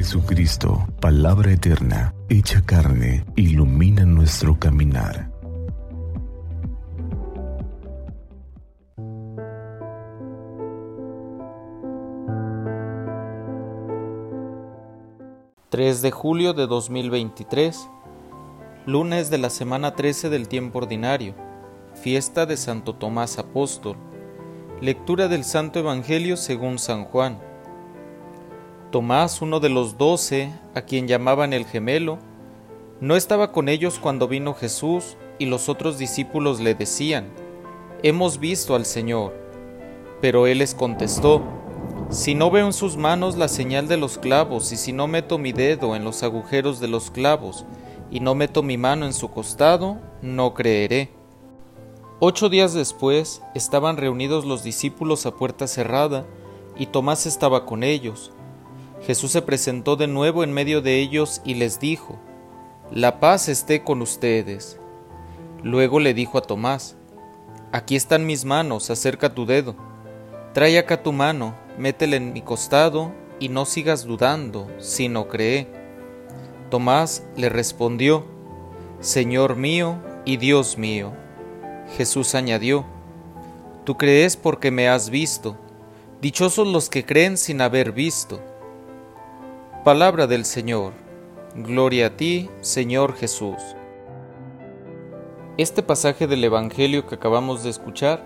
Jesucristo, palabra eterna, hecha carne, ilumina nuestro caminar. ...3 de julio de 2023... ...lunes de la semana 13 del tiempo ordinario... ...fiesta de Santo Tomás Apóstol... ...lectura del Santo Evangelio según San Juan... Tomás, uno de los doce, a quien llamaban el gemelo, no estaba con ellos cuando vino Jesús y los otros discípulos le decían, Hemos visto al Señor. Pero él les contestó, Si no veo en sus manos la señal de los clavos y si no meto mi dedo en los agujeros de los clavos y no meto mi mano en su costado, no creeré. Ocho días después estaban reunidos los discípulos a puerta cerrada y Tomás estaba con ellos. Jesús se presentó de nuevo en medio de ellos y les dijo, La paz esté con ustedes. Luego le dijo a Tomás, Aquí están mis manos, acerca tu dedo. Trae acá tu mano, métela en mi costado y no sigas dudando, sino cree. Tomás le respondió, Señor mío y Dios mío. Jesús añadió, Tú crees porque me has visto. Dichosos los que creen sin haber visto. Palabra del Señor. Gloria a ti, Señor Jesús. Este pasaje del Evangelio que acabamos de escuchar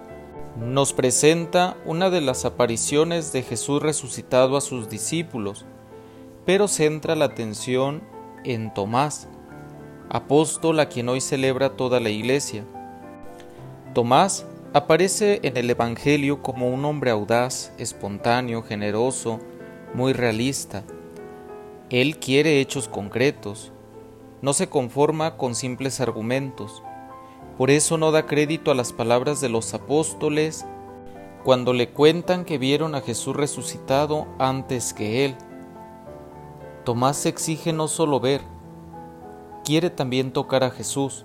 nos presenta una de las apariciones de Jesús resucitado a sus discípulos, pero centra la atención en Tomás, apóstol a quien hoy celebra toda la iglesia. Tomás aparece en el Evangelio como un hombre audaz, espontáneo, generoso, muy realista, él quiere hechos concretos, no se conforma con simples argumentos. Por eso no da crédito a las palabras de los apóstoles cuando le cuentan que vieron a Jesús resucitado antes que él. Tomás exige no solo ver, quiere también tocar a Jesús.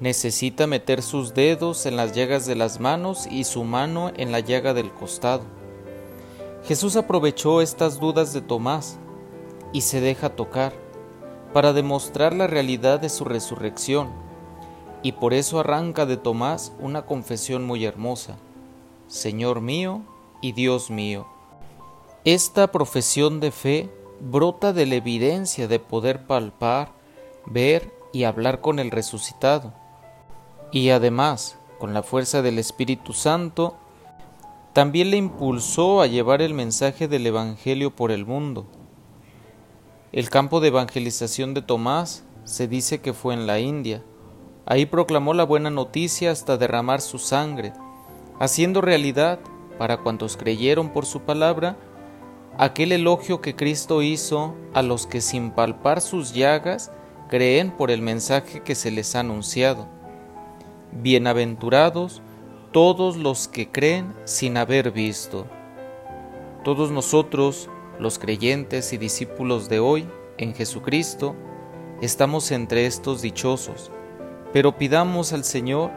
Necesita meter sus dedos en las llagas de las manos y su mano en la llaga del costado. Jesús aprovechó estas dudas de Tomás y se deja tocar para demostrar la realidad de su resurrección, y por eso arranca de Tomás una confesión muy hermosa, Señor mío y Dios mío. Esta profesión de fe brota de la evidencia de poder palpar, ver y hablar con el resucitado, y además, con la fuerza del Espíritu Santo, también le impulsó a llevar el mensaje del Evangelio por el mundo el campo de evangelización de Tomás se dice que fue en la India. Ahí proclamó la buena noticia hasta derramar su sangre, haciendo realidad, para cuantos creyeron por su palabra, aquel elogio que Cristo hizo a los que sin palpar sus llagas creen por el mensaje que se les ha anunciado. Bienaventurados todos los que creen sin haber visto. Todos nosotros, los creyentes y discípulos de hoy en Jesucristo, estamos entre estos dichosos, pero pidamos al Señor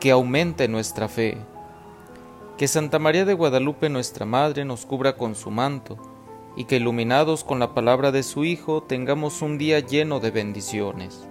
que aumente nuestra fe. Que Santa María de Guadalupe nuestra Madre nos cubra con su manto, y que iluminados con la palabra de su Hijo tengamos un día lleno de bendiciones.